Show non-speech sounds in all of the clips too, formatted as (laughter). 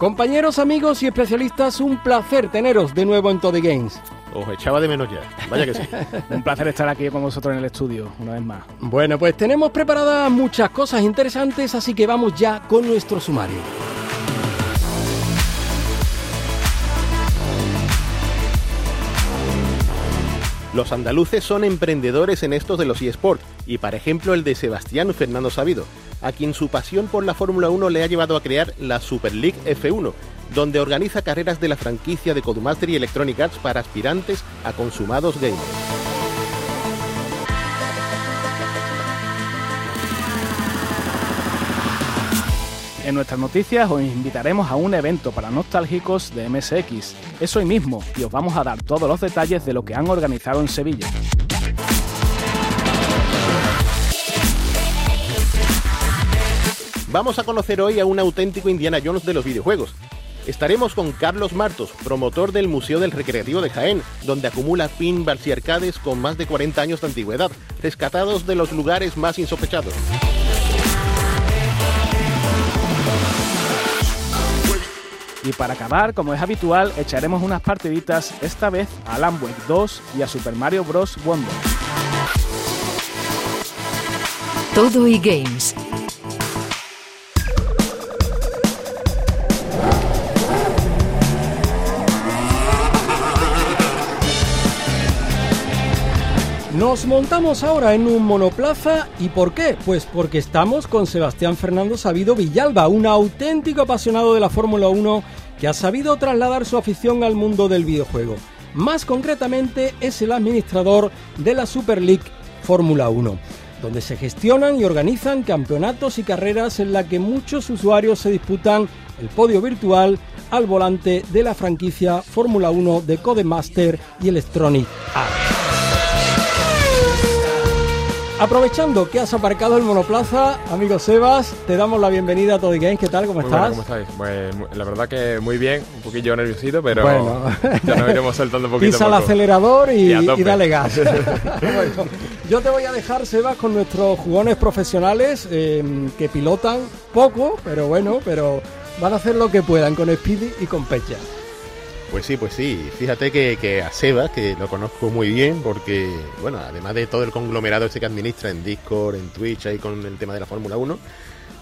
Compañeros, amigos y especialistas, un placer teneros de nuevo en Toddy Games. Os echaba de menos ya. Vaya que sí. (laughs) Un placer estar aquí con vosotros en el estudio, una vez más. Bueno, pues tenemos preparadas muchas cosas interesantes, así que vamos ya con nuestro sumario. Los andaluces son emprendedores en estos de los eSports, y para ejemplo el de Sebastián Fernando Sabido, a quien su pasión por la Fórmula 1 le ha llevado a crear la Super League F1, donde organiza carreras de la franquicia de Codemaster y Electronic Arts para aspirantes a consumados gamers. En nuestras noticias os invitaremos a un evento para nostálgicos de MSX. Es hoy mismo y os vamos a dar todos los detalles de lo que han organizado en Sevilla. Vamos a conocer hoy a un auténtico Indiana Jones de los videojuegos. Estaremos con Carlos Martos, promotor del Museo del Recreativo de Jaén, donde acumula pinballs y arcades con más de 40 años de antigüedad, rescatados de los lugares más insospechados. Y para acabar, como es habitual, echaremos unas partiditas, esta vez a Alan Wake 2 y a Super Mario Bros. Wonder. Todo y Games. Nos montamos ahora en un monoplaza y ¿por qué? Pues porque estamos con Sebastián Fernando Sabido Villalba, un auténtico apasionado de la Fórmula 1 que ha sabido trasladar su afición al mundo del videojuego. Más concretamente es el administrador de la Super League Fórmula 1, donde se gestionan y organizan campeonatos y carreras en la que muchos usuarios se disputan el podio virtual al volante de la franquicia Fórmula 1 de Codemaster y Electronic Arts. Aprovechando que has aparcado el monoplaza, amigo Sebas, te damos la bienvenida a Toddy Games. ¿Qué tal? ¿Cómo Muy estás? buenas, ¿Cómo estáis? Pues la verdad que muy bien, un poquillo nerviosito, pero Bueno. (laughs) ya nos iremos soltando un poquito. Pisa el acelerador y, dale gas. (laughs) Bueno, yo te voy a dejar, Sebas, con nuestros jugones profesionales eh, que pilotan poco, pero bueno, pero van a hacer lo que puedan con Speedy y con Pecha. Pues sí, pues sí. Fíjate que, que a Seba, que lo conozco muy bien, porque, bueno, además de todo el conglomerado este que administra en Discord, en Twitch, ahí con el tema de la Fórmula 1,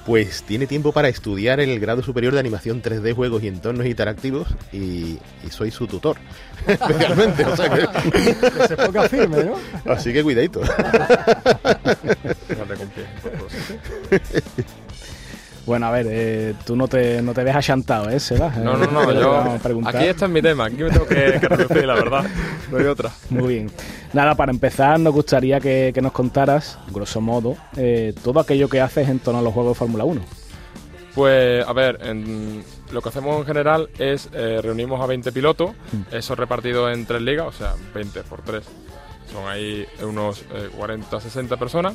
pues tiene tiempo para estudiar el grado superior de animación 3D, juegos y entornos interactivos, y, y soy su tutor, (laughs) especialmente. o sea que- (laughs) Que se ponga firme, ¿no? así que cuidadito. Fíjate con pie, por favor. Bueno, a ver, eh, tú no te, no te ves achantado, ¿eh, Sebas? No, no, Eh, no, yo. Aquí está mi tema, aquí me tengo que, que reducir, la verdad. No hay otra. Muy bien. Nada, para empezar, nos gustaría que, que nos contaras, grosso modo, eh, todo aquello que haces en torno a los juegos de Fórmula 1. Pues, a ver, en- lo que hacemos en general es eh, reunimos a 20 pilotos, eso repartido en tres ligas, o sea, 20 por 3. Son ahí unos eh, 40, 60 personas.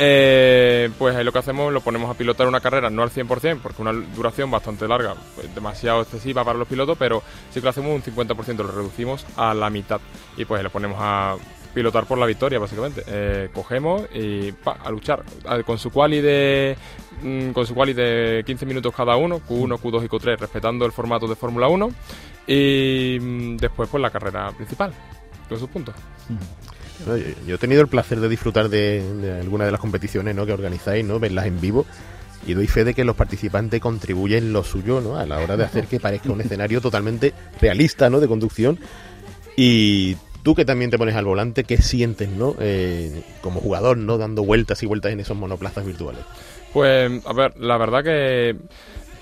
Eh, pues lo que hacemos lo ponemos a pilotar una carrera, no al 100%, porque una duración bastante larga, pues, demasiado excesiva para los pilotos, pero sí que lo hacemos un 50%, lo reducimos a la mitad y pues lo ponemos a pilotar por la victoria, básicamente. Eh, cogemos y pa, a luchar con su quali de mm, con su quali de 15 minutos cada uno, Q1, Q2 y Q3, respetando el formato de Fórmula 1 y mm, después pues la carrera principal con sus puntos. Yo he tenido el placer de disfrutar de, de alguna de las competiciones ¿no? que organizáis, ¿no? verlas en vivo. Y doy fe de que los participantes contribuyen lo suyo ¿no? a la hora de hacer que parezca un escenario totalmente realista ¿no? de conducción. Y tú que también te pones al volante, ¿qué sientes ¿no? Eh, como jugador ¿no? dando vueltas y vueltas en esos monoplazas virtuales? Pues, a ver, la verdad que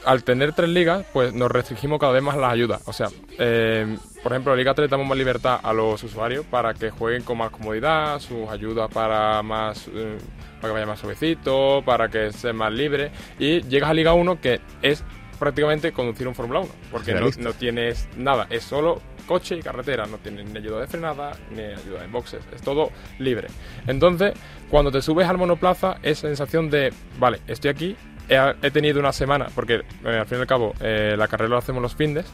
al tener tres ligas, pues nos restringimos cada vez más las ayudas. O sea, eh, por ejemplo, en Liga 3 damos más libertad a los usuarios para que jueguen con más comodidad, sus ayudas para más eh, para que vaya más suavecito, para que sea más libre. Y llegas a Liga 1 que es prácticamente conducir un Fórmula 1, porque no, no tienes nada, es solo coche y carretera, no tienes ni ayuda de frenada, ni ayuda en boxes, es todo libre. Entonces, cuando te subes al monoplaza, es sensación de, vale, estoy aquí, he, he tenido una semana, porque eh, al fin y al cabo eh, la carrera lo hacemos los fines,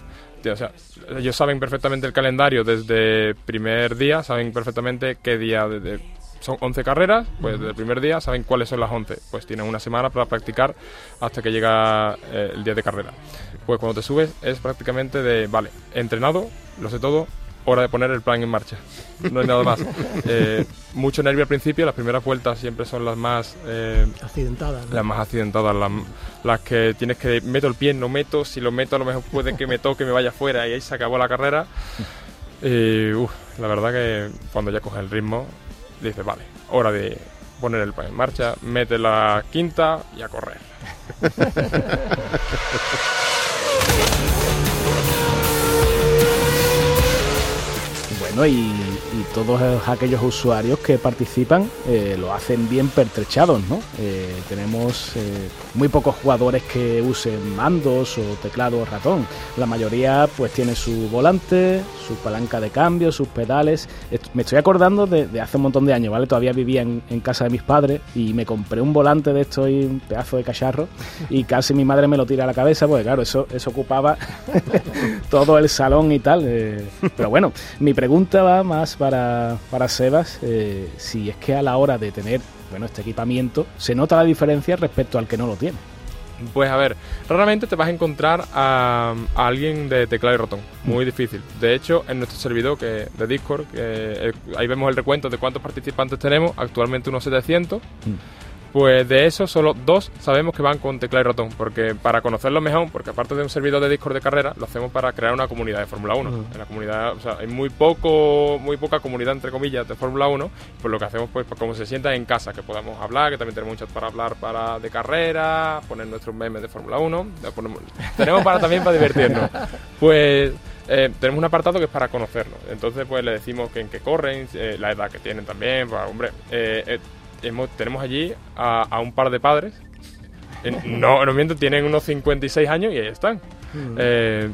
o sea, ellos saben perfectamente el calendario desde primer día, saben perfectamente qué día de- son 11 carreras, pues desde el primer día saben cuáles son las 11. Pues tienen una semana para practicar hasta que llega eh, el día de carrera. Pues cuando te subes es prácticamente de, vale, entrenado, lo sé todo, hora de poner el plan en marcha. No hay nada más. (laughs) Eh, mucho nervio al principio, las primeras vueltas siempre son las más... eh, Accidentada. ¿no? las más accidentadas, las, las que tienes que meto el pie, no meto, si lo meto a lo mejor puede que me toque, me vaya fuera y ahí se acabó la carrera. Y uf, la verdad que cuando ya coges el ritmo, dices, vale, hora de poner el pan en marcha, mete la quinta y a correr. (laughs) Bueno, todos aquellos usuarios que participan eh, lo hacen bien pertrechados, ¿no? Eh, tenemos eh, muy pocos jugadores que usen mandos o teclado o ratón. La mayoría pues tiene su volante, su palanca de cambio, sus pedales. Me estoy acordando de, de hace un montón de años, ¿vale? Todavía vivía en, en casa de mis padres y me compré un volante de esto y un pedazo de cacharro y casi mi madre me lo tira a la cabeza, porque claro, eso, eso ocupaba (laughs) todo el salón y tal. eh, pero bueno, mi pregunta va más para, para Sebas, eh, si es que a la hora de tener bueno, este equipamiento se nota la diferencia respecto al que no lo tiene. Pues a ver, raramente te vas a encontrar a, a alguien de teclado y ratón. Muy difícil. De hecho, en nuestro servidor que, de Discord, que, eh, ahí vemos el recuento de cuántos participantes tenemos, actualmente unos 700. Pues de eso, solo dos sabemos que van con teclado y ratón. Porque para conocerlo mejor, porque aparte de un servidor de Discord de carrera, lo hacemos para crear una comunidad de Fórmula 1. En la comunidad, o sea, hay muy poco, muy poca comunidad, entre comillas, de Fórmula 1. Pues lo que hacemos, pues, pues, como se sienta en casa, que podamos hablar, que también tenemos un chat para hablar para de carrera, poner nuestros memes de Fórmula 1. ya ponemos- tenemos para también para divertirnos. (laughs) Pues eh, tenemos un apartado que es para conocernos. Entonces, pues le decimos que en qué corren, eh, la edad que tienen también. Pues, hombre, eh, eh, hemos- tenemos allí a, a un par de padres. (laughs) No, no miento, tienen unos 56 años y ahí están. Eh,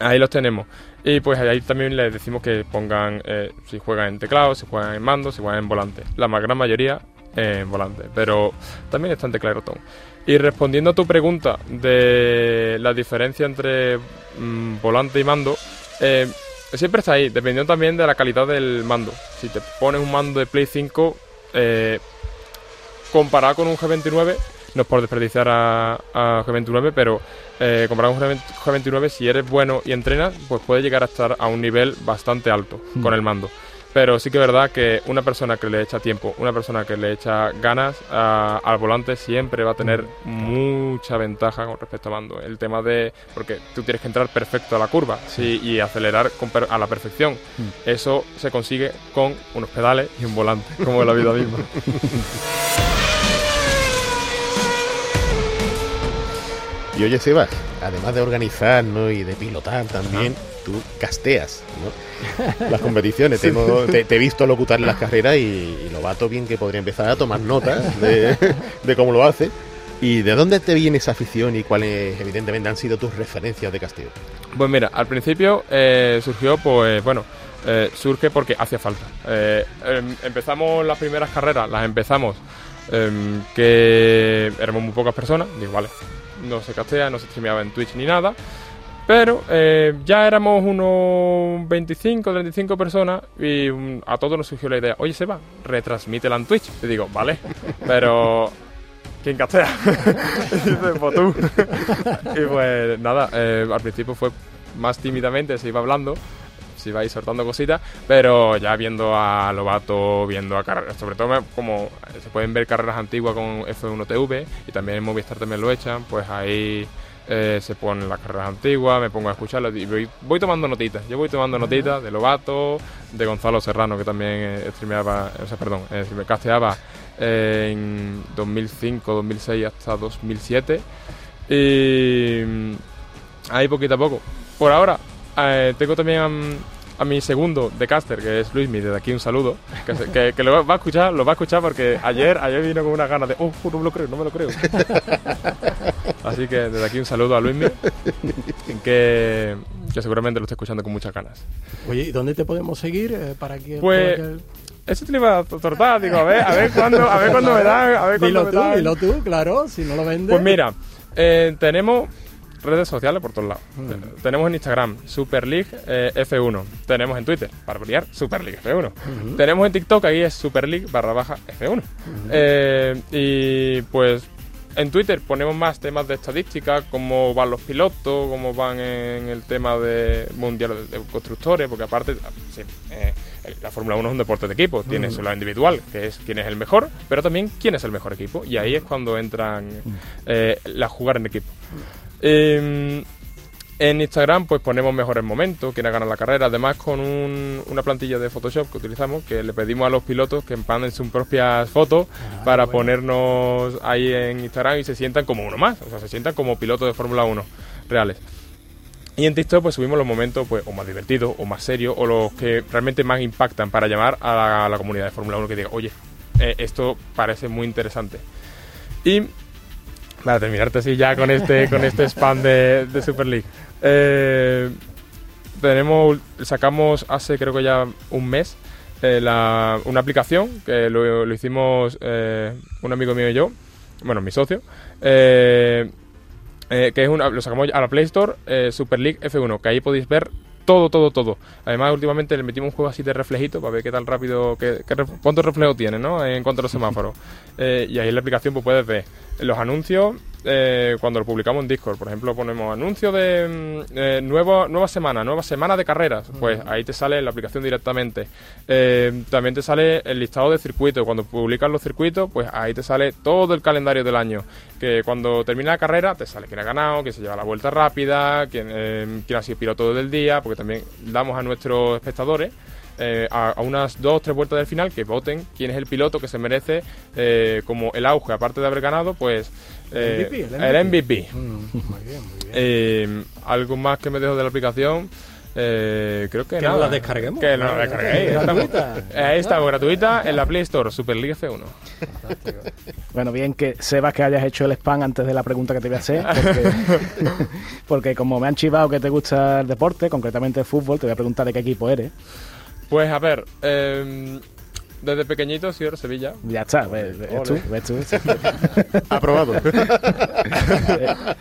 ahí los tenemos. Y pues ahí también les decimos que pongan eh, si juegan en teclado, si juegan en mando, si juegan en volante. La más gran mayoría eh, en volante, pero también está en teclado y ratón. Y respondiendo a tu pregunta de la diferencia entre mm, volante y mando, eh, siempre está ahí, dependiendo también de la calidad del mando. Si te pones un mando de Play 5, eh, comparado con un G29, no es por desperdiciar a, a G29, pero eh, comparado con un G29, si eres bueno y entrenas, pues puedes llegar a estar a un nivel bastante alto con el mando. Pero sí que es verdad que una persona que le echa tiempo, una persona que le echa ganas a- al volante siempre va a tener mucha ventaja con respecto a mando. El tema de. Porque tú tienes que entrar perfecto a la curva sí, y acelerar con a la perfección. Eso se consigue con unos pedales y un volante, como en la vida misma. (laughs) Y oye, Sebas, además de organizar ¿no? y de pilotar también, tú casteas ¿no? (laughs) las competiciones. Te, te he visto locutar las carreras y, y lo vato bien que podría empezar a tomar notas de, (laughs) de cómo lo hace. ¿Y de dónde te viene esa afición y cuáles, evidentemente, han sido tus referencias de casteo? Pues mira, al principio eh, surgió, pues bueno, eh, surge porque hacía falta. Eh, em, empezamos las primeras carreras, las empezamos em, que éramos muy pocas personas, digo, vale, no se castea, no se streameaba en Twitch ni nada. Pero eh, ya éramos unos 25, 35 personas y a todos nos surgió la idea, oye Seba, retransmítela en Twitch. Y digo, vale, pero ¿quién castea? (laughs) y dice, pues tú. (laughs) y pues nada, eh, al principio fue más tímidamente, se iba hablando, iba ahí soltando cositas, pero ya viendo a Lobato, viendo a carreras, sobre todo como se pueden ver carreras antiguas con F1TV y también en Movistar también lo echan, pues ahí eh, se ponen las carreras antiguas, me pongo a escucharlas y voy, voy tomando notitas. Yo voy tomando notitas de Lobato, de Gonzalo Serrano, que también eh, streameaba, o sea, perdón, eh, me casteaba en 2005, 2006 hasta 2007. Y mm, ahí poquito a poco. Por ahora, eh, tengo también a mi segundo de caster, que es Luismi, desde aquí un saludo, que, se- que- que lo va a escuchar, lo va a escuchar porque ayer, ayer vino con unas ganas de, oh, no me lo creo, no me lo creo. (laughs) Así que desde aquí un saludo a Luismi, que, que seguramente lo esté escuchando con muchas ganas. Oye, ¿y dónde te podemos seguir eh, para que... Pues, para que- Eso te lo iba a tortar, digo, a ver, a ver cuándo, a ver cuándo me dan, a ver cuándo Dilo me tú, dan. dilo tú, claro, si no lo vendes... Pues mira, eh, tenemos redes sociales por todos lados. Mm. Tenemos en Instagram Super League eh, F1. Tenemos en Twitter, para variar, Super League F1. Tenemos en TikTok, ahí es Super League barra baja F1. Eh, y pues en Twitter ponemos más temas de estadística, cómo van los pilotos, cómo van en el tema de mundial de, constructores, porque aparte, sí, eh, la Fórmula 1 es un deporte de equipo, tiene su lado individual, que es quién es el mejor, pero también quién es el mejor equipo, y ahí es cuando entran eh, la jugar en equipo. Eh, en Instagram pues ponemos mejores momentos, quiénes ganan la carrera, además con un- una plantilla de Photoshop que utilizamos, que le pedimos a los pilotos que empanen sus propias fotos para ponernos ahí en Instagram y se sientan como uno más, o sea, se sientan como pilotos de Fórmula 1 reales. Y en TikTok pues subimos los momentos pues o más divertidos o más serios o los que realmente más impactan para llamar a la, a la comunidad de Fórmula 1 que diga, oye, eh, esto parece muy interesante. Y para terminarte así ya con este, con este spam de, de Super League. Eh, tenemos, sacamos hace creo que ya un mes eh, la- una aplicación que lo, lo hicimos eh, un amigo mío y yo, bueno, mi socio, que es una, lo sacamos a la Play Store, Super League F1, que ahí podéis ver todo, todo, todo. Además, últimamente le metimos un juego así de reflejito para ver qué tan rápido, qué, qué cuánto reflejo tiene, ¿no? En cuanto a los semáforos. Eh, y ahí en la aplicación pues puedes ver los anuncios eh, cuando lo publicamos en Discord. Por ejemplo, ponemos anuncio de mm, eh, nuevo- nueva semana, nueva semana de carreras. Pues ahí te sale la aplicación directamente. Eh, también te sale el listado de circuitos. Cuando publicas los circuitos, pues ahí te sale todo el calendario del año. Que cuando termina la carrera, te sale quién ha ganado, quién se lleva la vuelta rápida, quién, eh, quién ha sido piloto del día, porque también damos a nuestros espectadores eh, a, a unas dos tres vueltas del final que voten quién es el piloto que se merece eh, como el auge, aparte de haber ganado, pues eh, MVP, el el MVP. Mm, muy bien, muy bien. Eh, algo más que me dejo de la aplicación. eh, creo que, Que nada. no la descarguemos. Que no la descarguéis. Gratuita. Estamos- Ahí está, gratuita en la Play Store, Super League F1. Bueno, bien que Sebas que hayas hecho el spam antes de la pregunta que te voy a hacer, porque, (laughs) porque como me han chivado que te gusta el deporte, concretamente el fútbol, te voy a preguntar de qué equipo eres. Pues a ver, eh, desde pequeñito soy de Sevilla. Ya está, ves, ves tú, ves tú. (laughs) Aprobado. (laughs)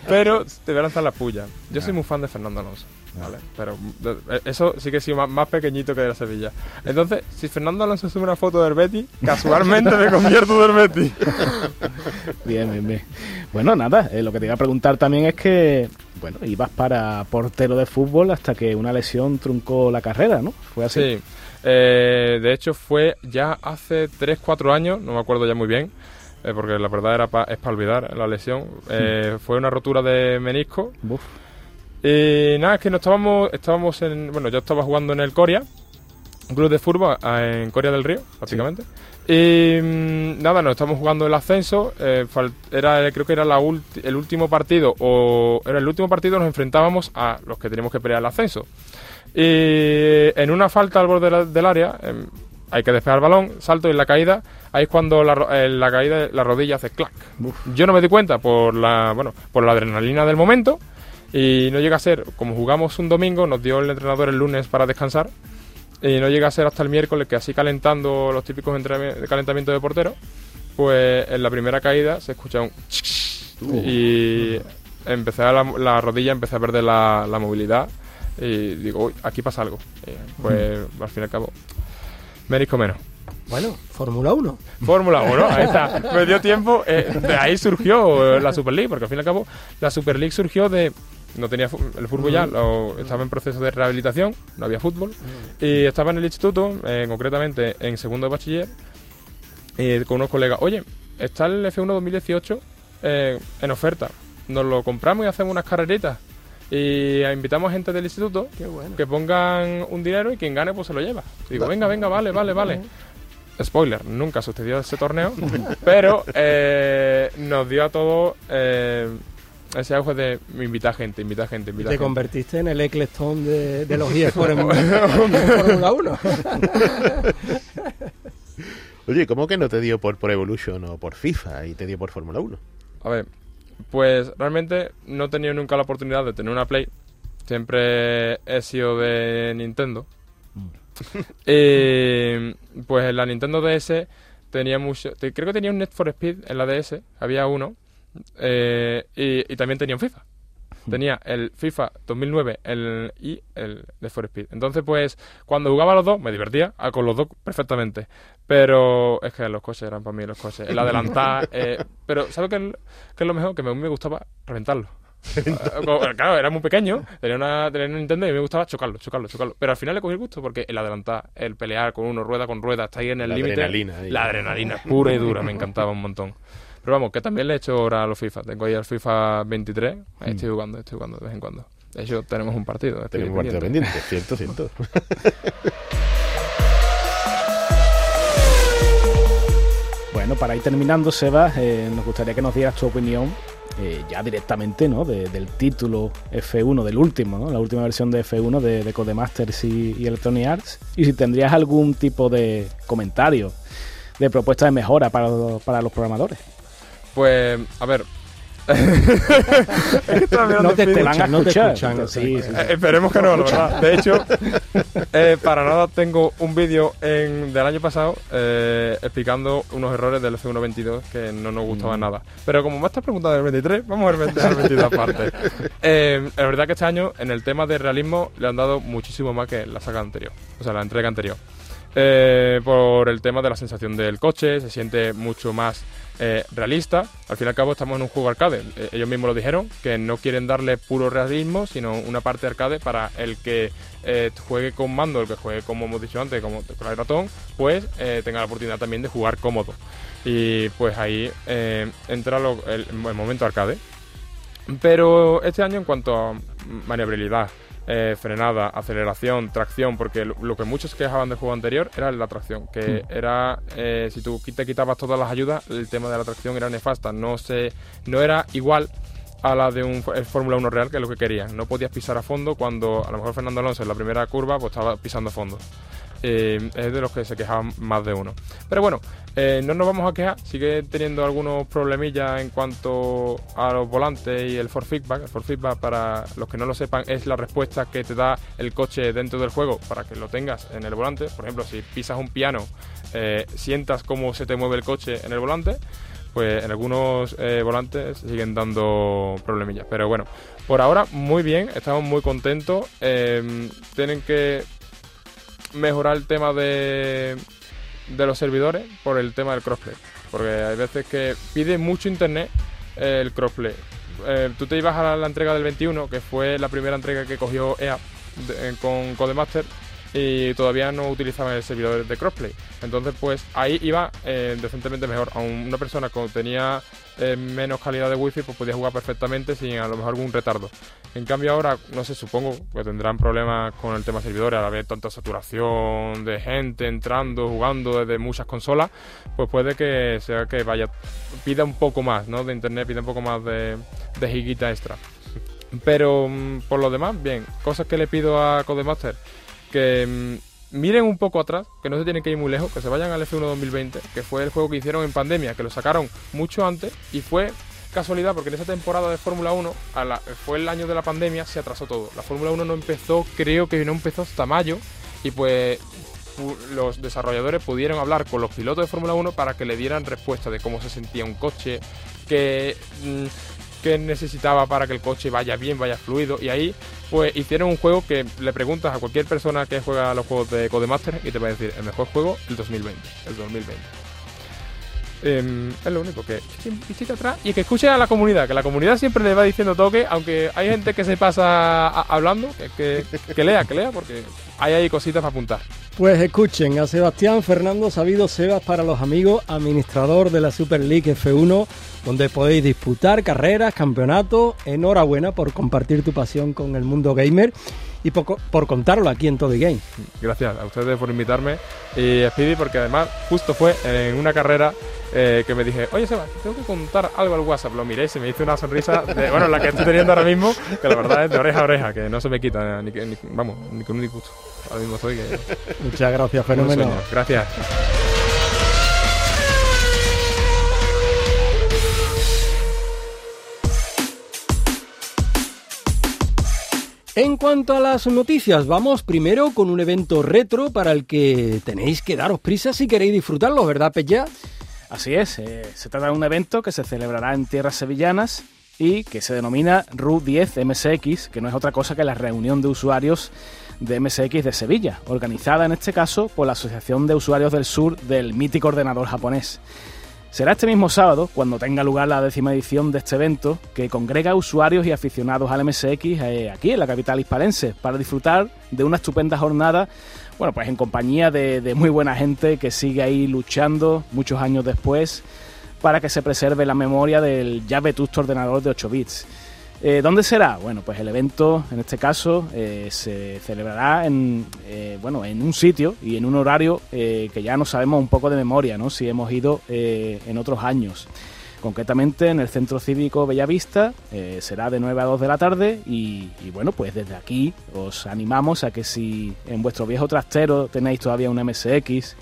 Pero te voy a lanzar la puya. Yo soy muy fan de Fernando Alonso. ¿Vale? Pero de- eso sí que sí, más, más pequeñito que de la Sevilla. Entonces, si Fernando Alonso sube una foto del Betty, casualmente me convierto del Betty. (laughs) Bien, bien, bien. Bueno, nada, eh, lo que te iba a preguntar también es que, bueno, ibas para portero de fútbol hasta que una lesión truncó la carrera, ¿no? Fue así. Sí. Eh, de hecho, fue ya hace 3-4 años, no me acuerdo ya muy bien, eh, porque la verdad era pa- es para olvidar la lesión. Eh, fue una rotura de menisco. Buf. Y nada, es que no estábamos, estábamos en. Bueno, yo estaba jugando en el Coria, un club de fútbol en Coria del Río, prácticamente. Y mm, nada, nos estamos jugando el ascenso. eh, era, creo que era la ulti- el último partido, o era el último partido, nos enfrentábamos a los que teníamos que pelear el ascenso. Y en una falta al borde de la- del área, em, hay que despegar el balón, salto y en la caída, ahí es cuando la, eh, la caída, la rodilla hace clac. Yo no me di cuenta por la, bueno, por la adrenalina del momento y no llega a ser, como jugamos un domingo, nos dio el entrenador el lunes para descansar y no llega a ser hasta el miércoles que así calentando los típicos entrenami- de calentamiento de portero, pues en la primera caída se escucha un y empecé a la, la rodilla, empecé a perder la, la movilidad y digo, uy, aquí pasa algo. Y, pues al fin y al cabo, menisco menos. Bueno, Fórmula 1. Fórmula 1, ahí está. (laughs) Me dio tiempo. eh, de ahí surgió la Super League, porque al fin y al cabo la Super League surgió de. No tenía el fútbol ya, lo- estaba en proceso de rehabilitación, no había fútbol. Y estaba en el instituto, eh, concretamente en segundo de bachiller, y con unos colegas. Oye, está el F1 2018 eh, en oferta. Nos lo compramos y hacemos unas carreritas. Y invitamos a gente del instituto bueno. que pongan un dinero y quien gane pues se lo lleva. Digo, venga, venga, vale, vale, vale. Spoiler, nunca sucedió ese torneo, (laughs) pero eh, nos dio a todos eh, ese auge de invita gente, invita gente, invita Te gente. convertiste en el Eccleston de, de los eSports en, en Fórmula 1. (laughs) Oye, ¿cómo que no te dio por, por Evolution o por FIFA y te dio por Fórmula 1? A ver, pues realmente no he tenido nunca la oportunidad de tener una Play. Siempre he sido de Nintendo. (laughs) y pues en la Nintendo DS tenía mucho. Creo que tenía un Net for Speed en la DS, había uno. Eh, y, y también tenía un FIFA. Tenía el FIFA 2009 el, y el Need for Speed. Entonces, pues, cuando jugaba a los dos, me divertía ah, con los dos perfectamente. Pero es que los coches eran para mí los coches. El adelantar. (laughs) eh, pero, ¿sabes qué es, qué es lo mejor? Que me- a mí me gustaba reventarlo. (laughs) Claro, era muy pequeño, tenía una, tenía una Nintendo y me gustaba chocarlo, chocarlo, chocarlo. Pero al final le cogí el gusto porque el adelantar, el pelear con uno, rueda con rueda, está ahí en el La límite. adrenalina ahí. La adrenalina pura y dura, me encantaba un montón. Pero vamos, que también le he hecho ahora a los FIFA. Tengo ahí el FIFA 23, ahí estoy jugando, estoy jugando de vez en cuando. De hecho, tenemos un partido. Tenemos partido pendiente. cierto, cierto. (laughs) Bueno, para ir terminando, Sebas, eh, nos gustaría que nos dieras tu opinión eh, ya directamente, ¿no? De- del título F1, del último, ¿no? La última versión de F1 de, de Codemasters y, y Electronic Arts. Y si tendrías algún tipo de comentario, de propuesta de mejora para, para los programadores. Pues, a ver. (laughs) No te. Te van a escuchan, no te escuchan. Sí, sí, sí. Eh, esperemos que no, la verdad. De hecho, eh, para nada tengo un vídeo en- del año pasado eh, explicando unos errores del F122 que no nos gustaban nada. Pero como me estás preguntando del 23, vamos a ver el 22 aparte. (laughs) Eh, es verdad que este año, en el tema de realismo, le han dado muchísimo más que la saga anterior, o sea, la entrega anterior. Eh, por el tema de la sensación del coche, se siente mucho más eh, realista. Al fin y al cabo estamos en un juego arcade. Eh, ellos mismos lo dijeron, que no quieren darle puro realismo, sino una parte arcade para el que eh, juegue con mando, el que juegue, como hemos dicho antes, como con el ratón, pues tenga la oportunidad también de jugar cómodo. Y pues ahí entra el momento arcade. Pero este año en cuanto a maniobrabilidad, eh, frenada, aceleración, tracción, porque lo, lo que muchos quejaban del juego anterior era la tracción, que era, eh, si tú te quitabas todas las ayudas, el tema de la tracción era nefasta, no, se, no era igual a la de un Fórmula 1 real, que es lo que querían. No podías pisar a fondo cuando a lo mejor Fernando Alonso en la primera curva pues estaba pisando a fondo. Eh, es de los que se quejaban más de uno. Pero bueno, eh, no nos vamos a quejar, sigue teniendo algunos problemillas en cuanto a los volantes y el for feedback. El for feedback, para los que no lo sepan, es la respuesta que te da el coche dentro del juego para que lo tengas en el volante. Por ejemplo, si pisas un piano, eh, sientas cómo se te mueve el coche en el volante. Pues en algunos eh, volantes siguen dando problemillas. Pero bueno, por ahora muy bien, estamos muy contentos. Tienen que mejorar el tema de, de los servidores por el tema del crossplay. Porque hay veces que pide mucho internet eh, el crossplay. Eh, tú te ibas a la entrega del 21, que fue la primera entrega que cogió EA de- eh, con Codemaster y todavía no utilizaban el servidor de crossplay. Entonces, pues ahí iba eh, decentemente mejor. A una persona que tenía eh, menos calidad de wifi, pues podía jugar perfectamente sin a lo mejor algún retardo. En cambio ahora, no sé, supongo que tendrán problemas con el tema servidores, al haber tanta saturación de gente entrando, jugando desde muchas consolas, pues puede que sea que vaya, pida un poco más, ¿no? De internet, pida un poco más de, de giguita extra. Pero mm, por lo demás, bien, cosas que le pido a Codemaster, que mm, miren un poco atrás, que no se tienen que ir muy lejos, que se vayan al F1 2020, que fue el juego que hicieron en pandemia, que lo sacaron mucho antes y fue casualidad porque en esa temporada de Fórmula 1 a la- fue el año de la pandemia, se atrasó todo. La Fórmula 1 no empezó, creo que no empezó hasta mayo y pues pu- los desarrolladores pudieron hablar con los pilotos de Fórmula 1 para que le dieran respuesta de cómo se sentía un coche, que mm, qué necesitaba para que el coche vaya bien, vaya fluido. Y ahí, pues hicieron un juego que le preguntas a cualquier persona que juega los juegos de Codemaster y te va a decir el mejor juego, el 2020. El 2020. Em, es lo único que visita atrás y que escuche a la comunidad, que la comunidad siempre le va diciendo toque, aunque hay gente que se pasa hablando, que, que, que lea, que lea, porque hay ahí cositas para apuntar. Pues escuchen a Sebastián Fernando Sabido Sebas para los amigos, administrador de la Super League F1, donde podéis disputar carreras, campeonatos. Enhorabuena por compartir tu pasión con el mundo gamer. y por, por contarlo aquí en Todo Game. Gracias a ustedes por invitarme y a Speedy porque además justo fue en una carrera eh, que me dije, oye Seba, tengo que contar algo al WhatsApp. Lo miré y se me hizo una sonrisa, de, bueno, la que estoy teniendo ahora mismo, que la verdad es de oreja a oreja, que no se me quita, ni, ni vamos, ni con un disgusto. Ahora mismo que... Muchas gracias, fenómeno. Gracias. En cuanto a las noticias, vamos primero con un evento retro para el que tenéis que daros prisa si queréis disfrutarlo, ¿verdad, Pella? Así es, eh, se trata de un evento que se celebrará en tierras sevillanas y que se denomina RU10 MSX, que no es otra cosa que la reunión de usuarios de MSX de Sevilla, organizada en este caso por la Asociación de Usuarios del Sur del mítico ordenador japonés. Será este mismo sábado cuando tenga lugar la décima edición de este evento que congrega usuarios y aficionados al MSX eh, aquí en la capital hispalense para disfrutar de una estupenda jornada, bueno, pues en compañía de, de muy buena gente que sigue ahí luchando muchos años después para que se preserve la memoria del ya vetusto ordenador de 8 bits. Eh, ¿Dónde será? Bueno, pues el evento, en este caso, eh, se celebrará en, eh, bueno, en un sitio y en un horario que ya no sabemos un poco de memoria, ¿no? Si hemos ido en otros años. Concretamente en el Centro Cívico Bellavista será de 9 a 2 de la tarde y, y, bueno, pues desde aquí os animamos a que si en vuestro viejo trastero tenéis todavía un MSX,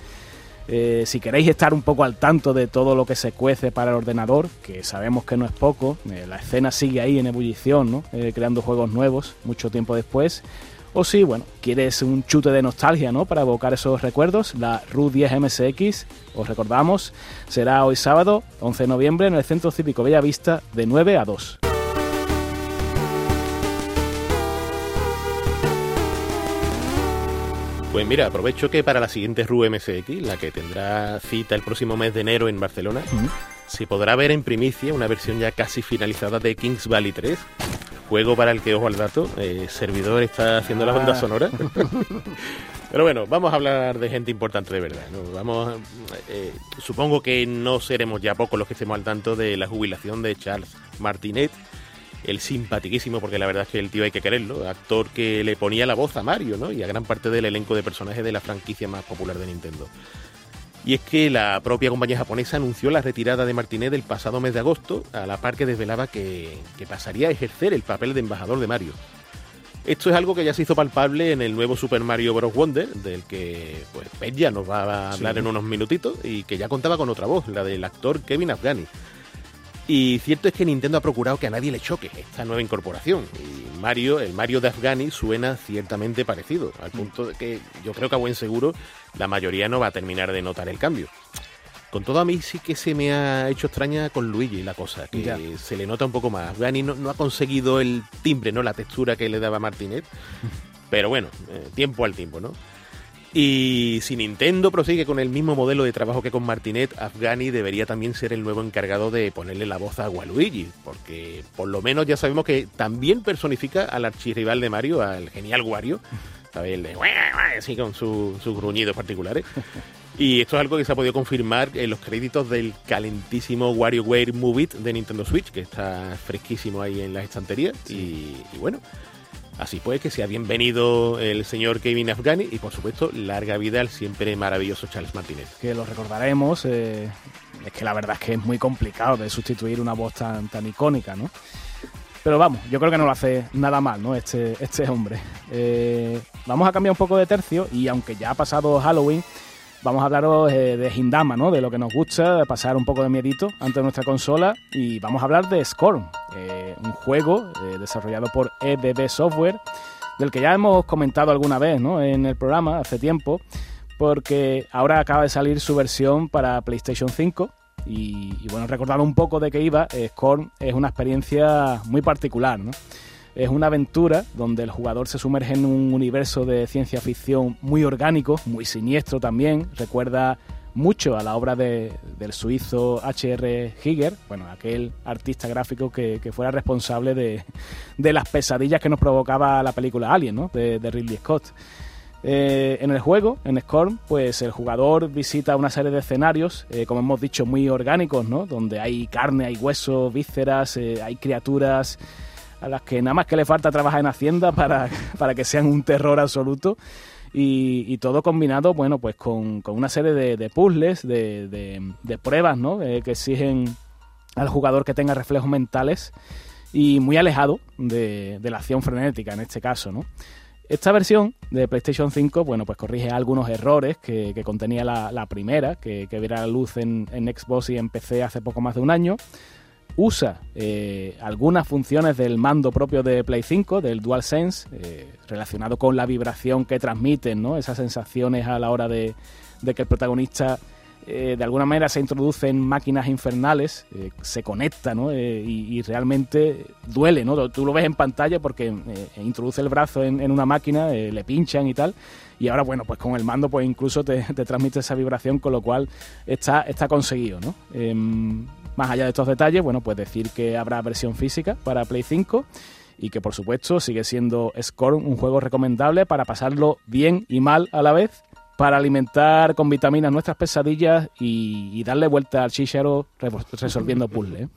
eh, si queréis estar un poco al tanto de todo lo que se cuece para el ordenador, que sabemos que no es poco, eh, la escena sigue ahí en ebullición, ¿no? Eh, creando juegos nuevos mucho tiempo después. O si, bueno, quieres un chute de nostalgia, ¿no? Para evocar esos recuerdos, la RU10 MSX, os recordamos, será hoy sábado, 11 de noviembre, en el Centro Cívico Bellavista, de 9 a 2. Pues mira, aprovecho que para la siguiente RU MSX, la que tendrá cita el próximo mes de enero en Barcelona, se podrá ver en primicia una versión ya casi finalizada de Kings Valley 3, juego para el que, ojo al dato, el servidor está haciendo la banda ah. sonora. (laughs) Pero bueno, vamos a hablar de gente importante de verdad. Vamos, eh, supongo que no seremos ya pocos los que estemos al tanto de la jubilación de Charles Martinet, el simpatiquísimo, porque la verdad es que el tío hay que quererlo, actor que le ponía la voz a Mario, ¿no? Y a gran parte del elenco de personajes de la franquicia más popular de Nintendo. Y es que la propia compañía japonesa anunció la retirada de Martinet el pasado mes de agosto, a la par que desvelaba que, pasaría a ejercer el papel de embajador de Mario. Esto es algo que ya se hizo palpable en el nuevo Super Mario Bros. Wonder, del que pues ya nos va a hablar en unos minutitos, y que ya contaba con otra voz, la del actor Kevin Afghani. Y cierto es que Nintendo ha procurado que a nadie le choque esta nueva incorporación. Y Mario, el Mario de Afghani suena ciertamente parecido, al punto de que yo creo que a buen seguro la mayoría no va a terminar de notar el cambio. Con todo a mí sí que se me ha hecho extraña con Luigi la cosa, que se le nota un poco más. Afghani no, ha conseguido el timbre, no la textura que le daba Martinet, (laughs) pero bueno, eh, tiempo al tiempo, ¿no? Y si Nintendo prosigue con el mismo modelo de trabajo que con Martinet, Afghani debería también ser el nuevo encargado de ponerle la voz a Waluigi, porque por lo menos ya sabemos que también personifica al archirrival de Mario, al genial Wario, ¿sabes? El de así con sus gruñidos particulares. Y esto es algo que se ha podido confirmar en los créditos del calentísimo WarioWare Move It de Nintendo Switch, que está fresquísimo ahí en las estanterías. Y, y bueno, Así pues, que sea bienvenido el señor Kevin Afghani y, por supuesto, larga vida al siempre maravilloso Charles Martínez. Que lo recordaremos. Eh, es que la verdad es que es muy complicado de sustituir una voz tan, tan icónica, ¿no? Pero vamos, yo creo que no lo hace nada mal, ¿no? Este, este hombre. Eh, vamos a cambiar un poco de tercio y aunque ya ha pasado Halloween, vamos a hablaros eh, de Hindama, ¿no? De lo que nos gusta, pasar un poco de miedito ante nuestra consola y vamos a hablar de Scorn, eh, un juego eh, desarrollado por EBB Software, del que ya hemos comentado alguna vez, ¿no? En el programa hace tiempo, porque ahora acaba de salir su versión para PlayStation 5 y, bueno, recordando un poco de qué iba, Scorn es una experiencia muy particular, ¿no? Es una aventura donde el jugador se sumerge en un universo de ciencia ficción muy orgánico, muy siniestro también. Recuerda mucho a la obra del suizo H.R. Giger, bueno, aquel artista gráfico que, fuera responsable de, las pesadillas que nos provocaba la película Alien, ¿no? de, Ridley Scott. Eh, en el juego, en Scorn, pues el jugador visita una serie de escenarios, eh, como hemos dicho, muy orgánicos, ¿no? Donde hay carne, hay hueso, vísceras, eh, hay criaturas a las que nada más que le falta trabajar en Hacienda para, (laughs) para que sean un terror absoluto. Y, todo combinado, bueno, pues con, una serie de, puzzles, de, de, pruebas, ¿no? Eh, que exigen al jugador que tenga reflejos mentales y muy alejado de, la acción frenética en este caso, ¿no? Esta versión de PlayStation 5, bueno, pues corrige algunos errores que, contenía la, primera, que, que viera la luz en, en Xbox y en PC hace poco más de un año usa eh, algunas funciones del mando propio de Play 5, del DualSense, eh, relacionado con la vibración que transmiten, ¿no? esas sensaciones a la hora de, que el protagonista eh, de alguna manera se introduce en máquinas infernales, eh, se conecta ¿no? y, realmente duele. ¿no? Tú lo ves en pantalla porque introduce el brazo en, una máquina, le pinchan y tal. Y ahora, bueno, pues con el mando pues incluso te, te transmite esa vibración, con lo cual está, está conseguido. ¿no? Em, más allá de estos detalles, bueno, pues decir que habrá versión física para Play 5 y que por supuesto sigue siendo Scorn un juego recomendable para pasarlo bien y mal a la vez, para alimentar con vitaminas nuestras pesadillas y, darle vuelta al chicharo resolviendo puzzles.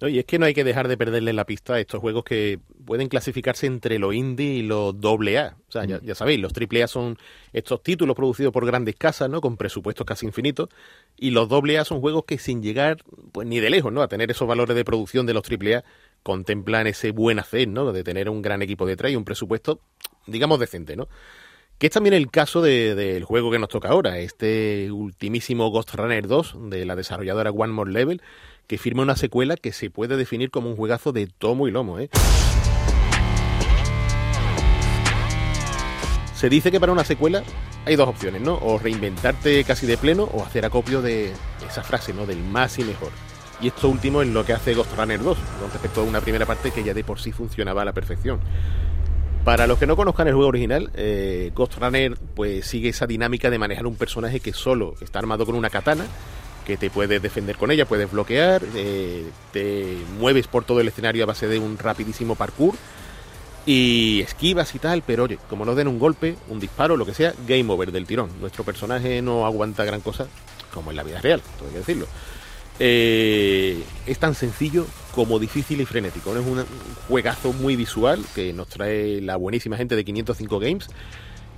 Oye, es que no hay que dejar de perderle la pista a estos juegos que pueden clasificarse entre los indie y los doble A. O sea, ya, ya, sabéis, los triple A son estos títulos producidos por grandes casas, ¿no? Con presupuestos casi infinitos. Y los doble A son juegos que sin llegar, pues ni de lejos, ¿no? A tener esos valores de producción de los triple A, contemplan ese buen hacer, ¿no? De tener un gran equipo detrás y un presupuesto, digamos, decente, ¿no? Que es también el caso del juego que nos toca ahora, este ultimísimo Ghost Runner 2 de la desarrolladora One More Level, que firma una secuela que se puede definir como un juegazo de tomo y lomo. ¿eh? Se dice que para una secuela hay dos opciones, ¿no? O reinventarte casi de pleno o hacer acopio de esa frase, ¿no? Del más y mejor. Y esto último es lo que hace Ghost Runner 2, con respecto a una primera parte que ya de por sí funcionaba a la perfección. Para los que no conozcan el juego original, eh, Ghost Runner pues sigue esa dinámica de manejar un personaje que solo está armado con una katana que te puedes defender con ella, puedes bloquear, eh, te mueves por todo el escenario a base de un rapidísimo parkour y esquivas y tal, pero oye, como no den un golpe, un disparo, lo que sea, game over del tirón. Nuestro personaje no aguanta gran cosa, como en la vida real, tengo que decirlo. Eh, es tan sencillo como difícil y frenético. Es un juegazo muy visual que nos trae la buenísima gente de 505 Games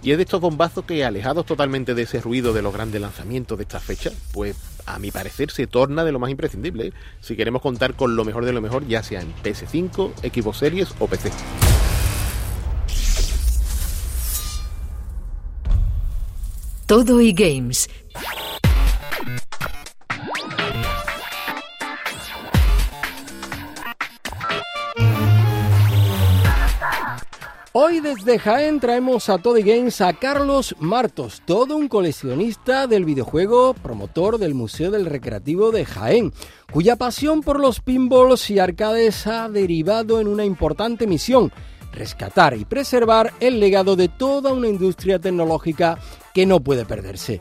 y es de estos bombazos que, alejados totalmente de ese ruido de los grandes lanzamientos de esta fecha, pues a mi parecer se torna de lo más imprescindible ¿eh? si queremos contar con lo mejor de lo mejor, ya sea en PS5, Xbox Series o PC. Todo y Games Hoy desde Jaén traemos a Toddy Games a Carlos Martos, todo un coleccionista del videojuego, promotor del Museo del Recreativo de Jaén, cuya pasión por los pinballs y arcades ha derivado en una importante misión, rescatar y preservar el legado de toda una industria tecnológica que no puede perderse.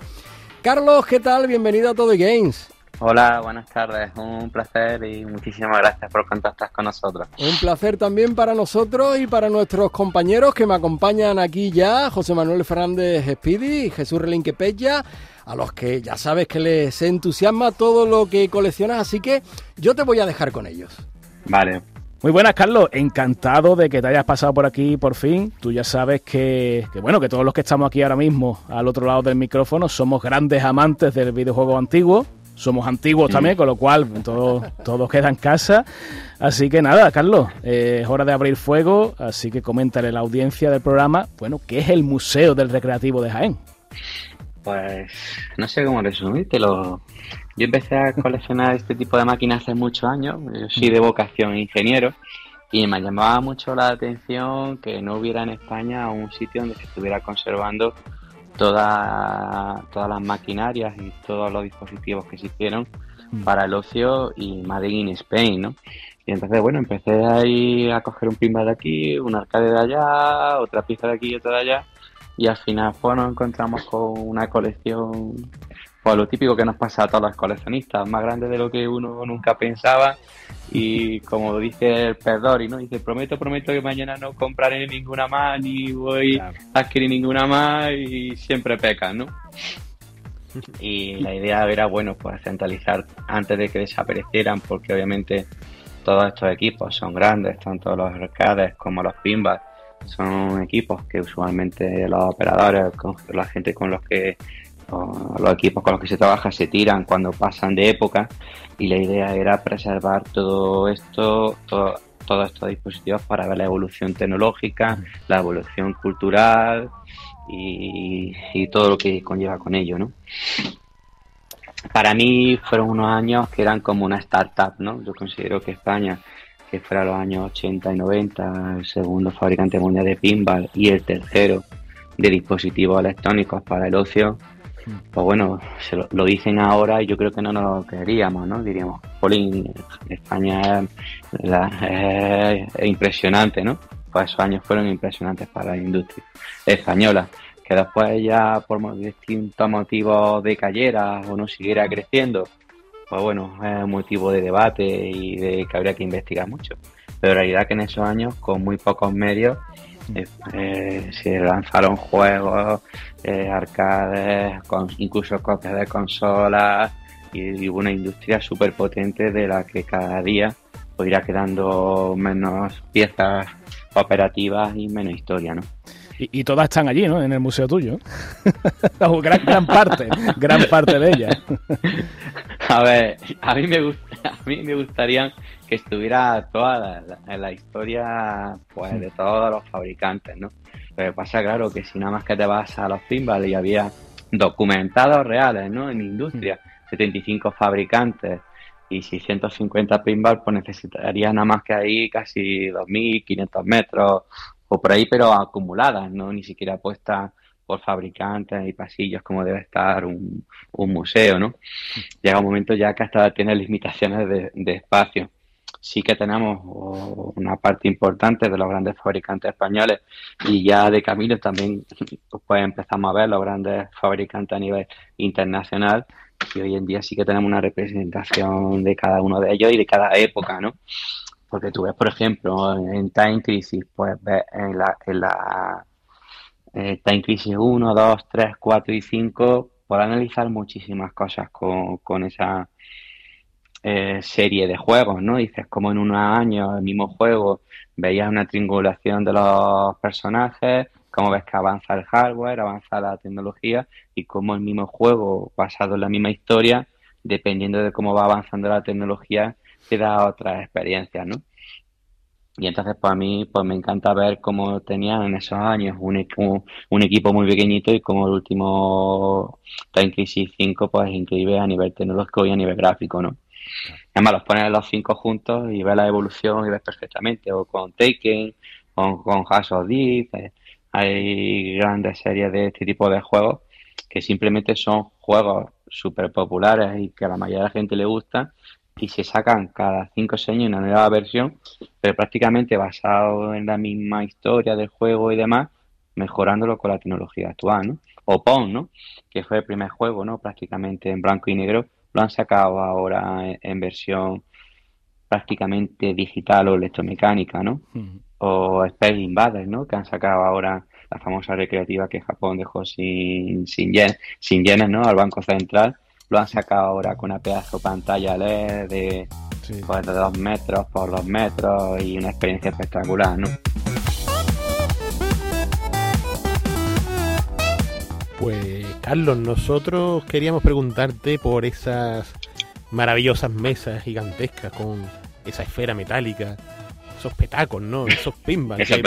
Carlos, ¿qué tal? Bienvenido a Toddy Games. Hola, buenas tardes. Un placer y muchísimas gracias por contactar con nosotros. Un placer también para nosotros y para nuestros compañeros que me acompañan aquí ya, José Manuel Fernández Speedy y Jesús Relinque Pella, a los que ya sabes que les entusiasma todo lo que coleccionas, así que yo te voy a dejar con ellos. Vale. Muy buenas, Carlos. Encantado de que te hayas pasado por aquí por fin. Tú ya sabes que, que, bueno, que todos los que estamos aquí ahora mismo al otro lado del micrófono somos grandes amantes del videojuego antiguo somos antiguos también, con lo cual todo, todo queda en casa. Así que nada, Carlos, eh, es hora de abrir fuego, así que coméntale a la audiencia del programa, bueno, ¿qué es el Museo del Recreativo de Jaén? Pues no sé cómo resumírtelo. Yo empecé a coleccionar este tipo de máquinas hace muchos años, yo soy de vocación ingeniero y me llamaba mucho la atención que no hubiera en España un sitio donde se estuviera conservando toda, todas las maquinarias y todos los dispositivos que se hicieron mm. para el ocio y Made in Spain, ¿no? Y entonces, bueno, empecé ahí a coger un pinball de aquí, un arcade de allá, otra pieza de aquí y otra de allá, y al final pues, nos encontramos con una colección pues lo típico que nos pasa a todos los coleccionistas, más grande de lo que uno nunca pensaba y como dice el Perdori, ¿no? Dice, prometo, prometo que mañana no compraré ninguna más ni voy a adquirir ninguna más y siempre pecan, ¿no? (laughs) Y la idea era, bueno, pues centralizar antes de que desaparecieran porque obviamente todos estos equipos son grandes, tanto los arcades como los pinballs. Son equipos que usualmente los operadores, la gente con los que los equipos con los que se trabaja se tiran cuando pasan de época y la idea era preservar todo esto, todos estos dispositivos para ver la evolución tecnológica, la evolución cultural y, todo lo que conlleva con ello, ¿no? para mí fueron unos años que eran como una startup, ¿no? Yo considero que España, que fuera los años 80 y 90, el segundo fabricante mundial de pinball y el tercero de dispositivos electrónicos para el ocio, pues bueno, se lo, dicen ahora y yo creo que no nos lo creeríamos, ¿no? Diríamos, Polín, España es, impresionante, ¿no? Pues esos años fueron impresionantes para la industria española que después ya por distintos motivos de cayera o no siguiera creciendo, pues bueno, es un motivo de debate y de que habría que investigar mucho. Pero la realidad que en esos años, con muy pocos medios, eh, se lanzaron juegos, eh, arcades, con, incluso copias de consolas y, hubo una industria súper potente de la que cada día pues, irá quedando menos piezas operativas y menos historia, ¿no? Y, todas están allí, ¿no? En el museo tuyo. (laughs) gran, gran parte, gran parte de ellas. (laughs) a ver, a mí me gusta, a mí me gustaría que estuviera toda la, historia pues de todos los fabricantes, ¿no? Pero pasa claro que si nada más que te vas a los pinballs y había documentados reales, ¿no? En industria, 75 fabricantes y 650 pinballs, pues necesitaría nada más que ahí casi 2.500 metros o por ahí, pero acumuladas, no ni siquiera puestas por fabricantes y pasillos como debe estar un, museo, ¿no? Llega un momento ya que hasta tiene limitaciones de, espacio. Sí que tenemos una parte importante de los grandes fabricantes españoles y ya de camino también pues empezamos a ver los grandes fabricantes a nivel internacional y hoy en día sí que tenemos una representación de cada uno de ellos y de cada época, ¿no? Porque tú ves, por ejemplo, en Time Crisis, pues ves en la, en la eh, Time Crisis 1, 2, 3, 4 y 5, puedes analizar muchísimas cosas con, con esa eh, serie de juegos, ¿no? Dices, como en unos años, el mismo juego, veías una triangulación de los personajes, cómo ves que avanza el hardware, avanza la tecnología y cómo el mismo juego, basado en la misma historia, dependiendo de cómo va avanzando la tecnología, te da otras experiencias, ¿no? Y entonces, para pues, mí, pues me encanta ver cómo tenían en esos años un, un, equipo muy pequeñito y como el último Time Crisis 5, pues es increíble a nivel tecnológico y a nivel gráfico, ¿no? Además, los pones los cinco juntos y ves la evolución y ves perfectamente, o con Taken, o con House of Deep, eh, hay grandes series de este tipo de juegos que simplemente son juegos súper populares y que a la mayoría de la gente le gusta y se sacan cada 5 o 6 años una nueva versión, pero prácticamente basado en la misma historia del juego y demás, mejorándolo con la tecnología actual, ¿no? O Pong, ¿no? Que fue el primer juego, ¿no? Prácticamente en blanco y negro, lo han sacado ahora en, versión prácticamente digital o electromecánica, ¿no? O Space Invaders, ¿no? Que han sacado ahora la famosa recreativa que Japón dejó sin, sin, yen, sin yenes, ¿no? Al Banco Central lo han sacado ahora con una pedazo pantalla LED de, pues, de dos metros por dos metros y una experiencia espectacular, ¿no? Pues Carlos, nosotros queríamos preguntarte por esas maravillosas mesas gigantescas con esa esfera metálica, esos petacos, ¿no? Esos pinballs (laughs) que,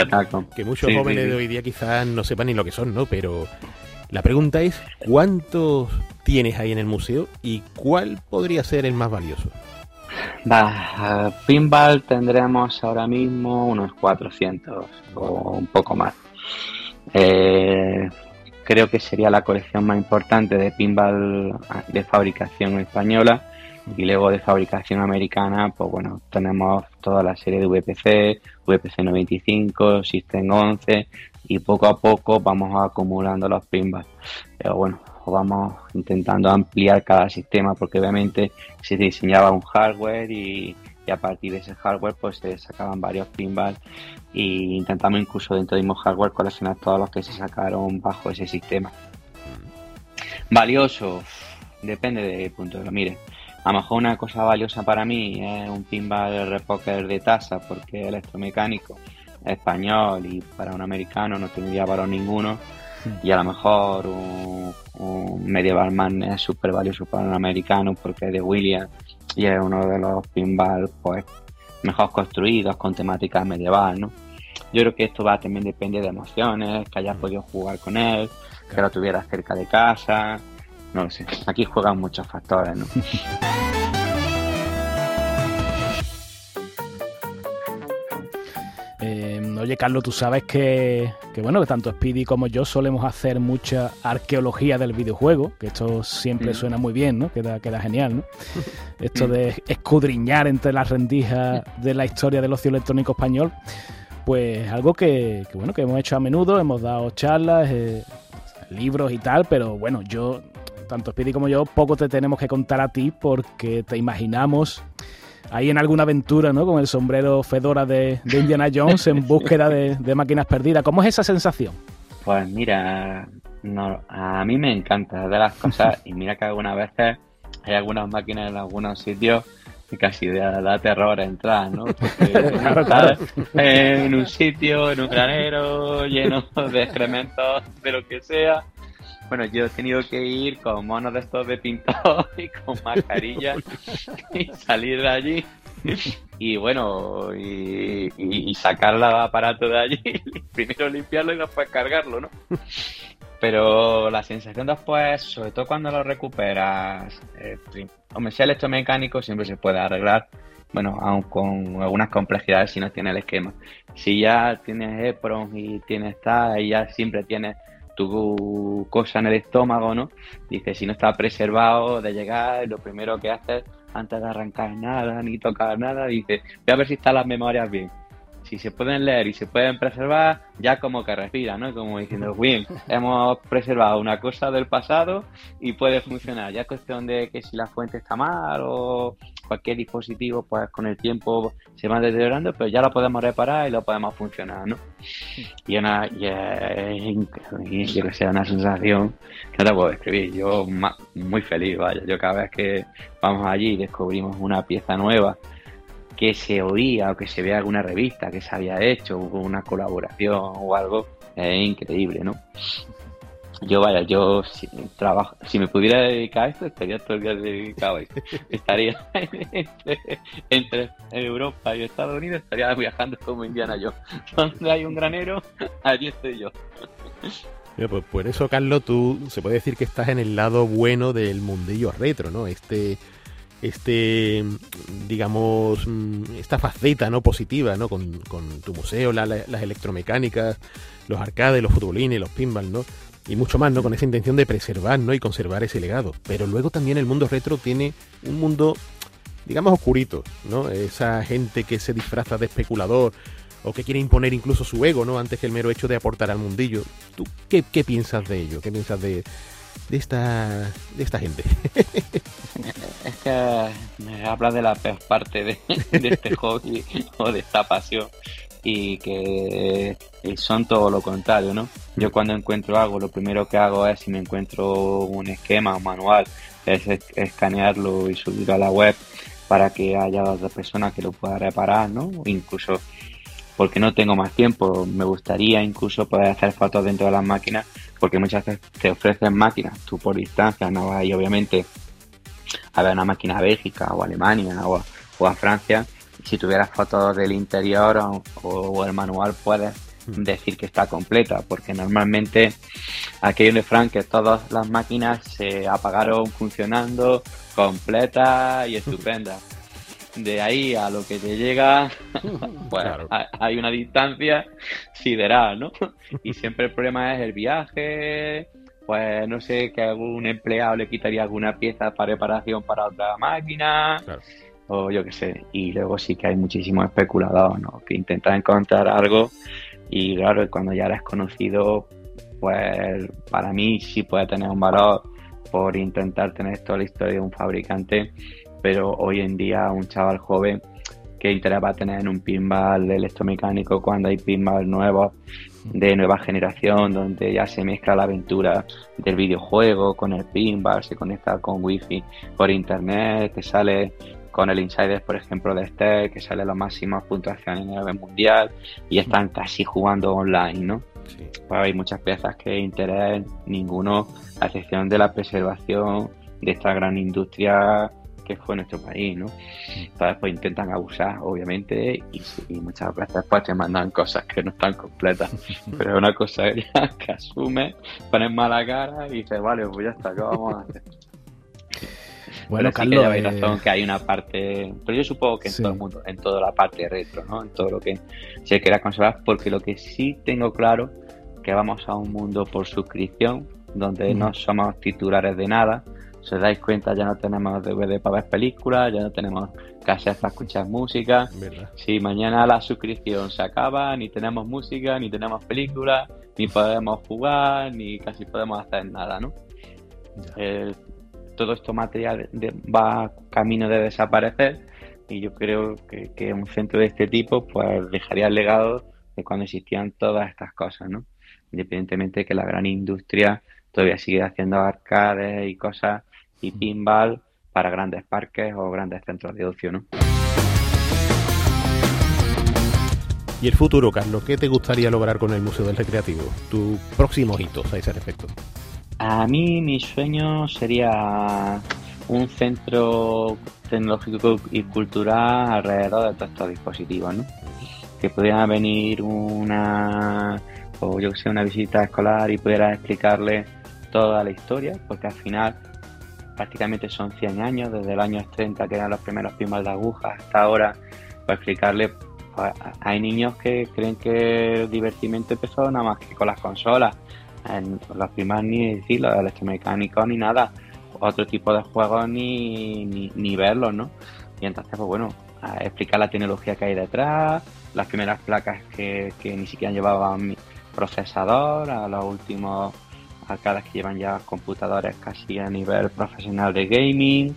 que, muchos jóvenes de hoy día quizás no sepan ni lo que son, ¿no? Pero la pregunta es, ¿cuántos tienes ahí en el museo y cuál podría ser el más valioso? Va, pinball tendremos ahora mismo unos 400 o un poco más. Eh, creo que sería la colección más importante de pinball de fabricación española y luego de fabricación americana, pues bueno, tenemos toda la serie de VPC, VPC 95, System 11 y poco a poco vamos acumulando los pinballs. Pero bueno, vamos intentando ampliar cada sistema porque obviamente se diseñaba un hardware y, a partir de ese hardware pues se sacaban varios pinballs y intentamos incluso dentro del mismo hardware coleccionar todos los que se sacaron bajo ese sistema. Valioso, depende del punto de lo mire. a lo mejor una cosa valiosa para mí es un pinball repoker de tasa porque es electromecánico, español y para un americano no tendría valor ninguno. Y a lo mejor un, un Medieval Man es súper valioso para un americano porque es de Williams y es uno de los pinball pues mejor construidos con temática medieval, ¿no? Yo creo que esto va también depende de emociones, que hayas podido jugar con él, que lo tuvieras cerca de casa, no lo sé. Aquí juegan muchos factores, ¿no? (laughs) oye, Carlos, tú sabes que, que, bueno, que tanto Speedy como yo solemos hacer mucha arqueología del videojuego, que esto siempre Mm. suena muy bien, ¿no? Queda, queda genial, ¿no? (laughs) Esto de escudriñar entre las rendijas de la historia del ocio electrónico español, pues algo que, que, bueno, que hemos hecho a menudo, hemos dado charlas, eh, libros y tal, pero bueno, yo, tanto Speedy como yo, poco te tenemos que contar a ti porque te imaginamos ahí en alguna aventura, ¿no? Con el sombrero Fedora de, de Indiana Jones en búsqueda de, de máquinas perdidas. ¿Cómo es esa sensación? Pues mira, no, a mí me encanta de las cosas y mira que algunas veces hay algunas máquinas en algunos sitios que casi da, da terror entrar, ¿no? Porque (laughs) Claro, en un sitio, en un granero lleno de excrementos, de lo que sea. Bueno, yo he tenido que ir con monos de estos de pintor (laughs) y con mascarilla y salir de allí y bueno, y, sacar el aparato de allí, (laughs) primero limpiarlo y después cargarlo, ¿no? Pero la sensación después, sobre todo cuando lo recuperas, eh, hombre, si es electromecánico siempre se puede arreglar, bueno, aun con algunas complejidades si no tiene el esquema. Si ya tienes EPROM y tienes tal, y ya siempre tienes tu cosa en el estómago, ¿no? Dice, si no está preservado de llegar, lo primero que haces antes de arrancar nada, ni tocar nada, dice, voy a ver si están las memorias bien. Si se pueden leer y se pueden preservar, ya como que respira, ¿no? Como diciendo, bien, hemos preservado una cosa del pasado y puede funcionar. Ya es cuestión de que si la fuente está mal o cualquier dispositivo, pues con el tiempo se va deteriorando, pero ya lo podemos reparar y lo podemos funcionar, ¿no? Y, una, y es, que sé, una sensación que no te puedo describir. Yo muy feliz, vaya. Yo cada vez que vamos allí y descubrimos una pieza nueva que se oía o que se vea alguna revista que se había hecho una colaboración o algo, es increíble, ¿no? Yo, vaya, yo si, trabajo, si me pudiera dedicar a esto, estaría todo el día dedicado a esto. Estaría (laughs) entre, entre Europa y Estados Unidos, estaría viajando como Indiana Jones. (laughs) Donde hay un granero, allí estoy yo. Mira, pues por eso, Carlos, tú se puede decir que estás en el lado bueno del mundillo retro, ¿no? Este, este, digamos, mm, esta faceta, ¿no? Positiva, ¿no? Con, con tu museo, la- la- las electromecánicas, los arcades, los futbolines, los pinball, ¿no? Y mucho más, ¿no? Con esa intención de preservar, ¿no? Y conservar ese legado. Pero luego también el mundo retro tiene un mundo, digamos, oscurito, ¿no? Esa gente que se disfraza de especulador o que quiere imponer incluso su ego, ¿no? Antes que el mero hecho de aportar al mundillo. ¿Tú qué, qué piensas de ello? ¿Qué piensas de, de esta de esta gente? (laughs) Es que me habla de la peor parte de, (laughs) de este hobby o de esta pasión y que son todo lo contrario, ¿no? Yo cuando encuentro algo, lo primero que hago es, si me encuentro un esquema, un manual, es es- escanearlo y subirlo a la web para que haya otra persona que lo pueda reparar, ¿no? Incluso porque no tengo más tiempo, me gustaría incluso poder hacer fotos dentro de las máquinas, porque muchas veces te ofrecen máquinas, tú por distancia no vas ahí obviamente a ver una máquina a Bélgica o a Alemania o a, o a Francia, si tuvieras fotos del interior o, o el manual puedes decir que está completa, porque normalmente aquí en Frank que todas las máquinas se apagaron funcionando, completas y (laughs) estupendas. De ahí a lo que te llega, (laughs) pues Claro. hay una distancia sideral, ¿no? Y siempre el problema es el viaje, pues no sé, que algún empleado le quitaría alguna pieza para reparación para otra máquina, Claro. o yo qué sé. Y luego sí que hay muchísimos especuladores, ¿no? Que intentan encontrar algo y claro, cuando ya eres conocido, pues para mí sí puede tener un valor por intentar tener toda la historia de un fabricante, pero hoy en día un chaval joven que interés va a tener en un pinball electromecánico cuando hay pinball nuevos de nueva generación, donde ya se mezcla la aventura del videojuego con el pinball, se conecta con wifi por internet, te sale con el Insider, por ejemplo, de este, que sale las máximas puntuaciones en el mundial y están casi jugando online, ¿no? Pues hay muchas piezas que interés ninguno, a excepción de la preservación de esta gran industria que fue nuestro país, ¿no? Entonces, pues intentan abusar, obviamente, y, muchas veces pues te mandan cosas que no están completas. (laughs) Pero es una cosa que (laughs) asume, pones mala cara y dices, vale, pues ya está, ¿qué vamos a hacer? Bueno, Carlos, hay razón que hay una parte, pero yo supongo que en todo el mundo, en toda la parte retro, ¿no? En todo lo que se quiera conservar, porque lo que sí tengo claro que vamos a un mundo por suscripción donde no somos titulares de nada. Si os dais cuenta, ya no tenemos DVD para ver películas, ya no tenemos casas para escuchar música. Si mañana la suscripción se acaba, ni tenemos música, ni tenemos películas, ni podemos jugar, ni casi podemos hacer nada, ¿no? todo esto material va camino de desaparecer y yo creo que, un centro de este tipo pues dejaría el legado de cuando existían todas estas cosas, ¿no? Independientemente de que la gran industria todavía sigue haciendo arcades y cosas y pinball para grandes parques o grandes centros de ocio, ¿no? ¿Y el futuro, Carlos? ¿Qué te gustaría lograr con el Museo del Recreativo? ¿Tus próximos hitos a ese respecto? A mí mi sueño sería un centro tecnológico y cultural alrededor de todos estos dispositivos, ¿no? Que pudiera venir una, o yo que sé, una visita escolar y pudiera explicarle toda la historia, porque al final prácticamente son 100 años, desde el año 30 que eran los primeros pinballs de aguja hasta ahora, para explicarle, pues, hay niños que creen que el divertimento empezó nada más que con las consolas, en los primeros ni decir los electromecánicos ni nada, otro tipo de juegos ni, ni, verlos, ¿no? Y entonces, pues bueno, explicar la tecnología que hay detrás, las primeras placas que, que ni siquiera llevaban procesador, a los últimos arcades que llevan ya computadores casi a nivel profesional de gaming,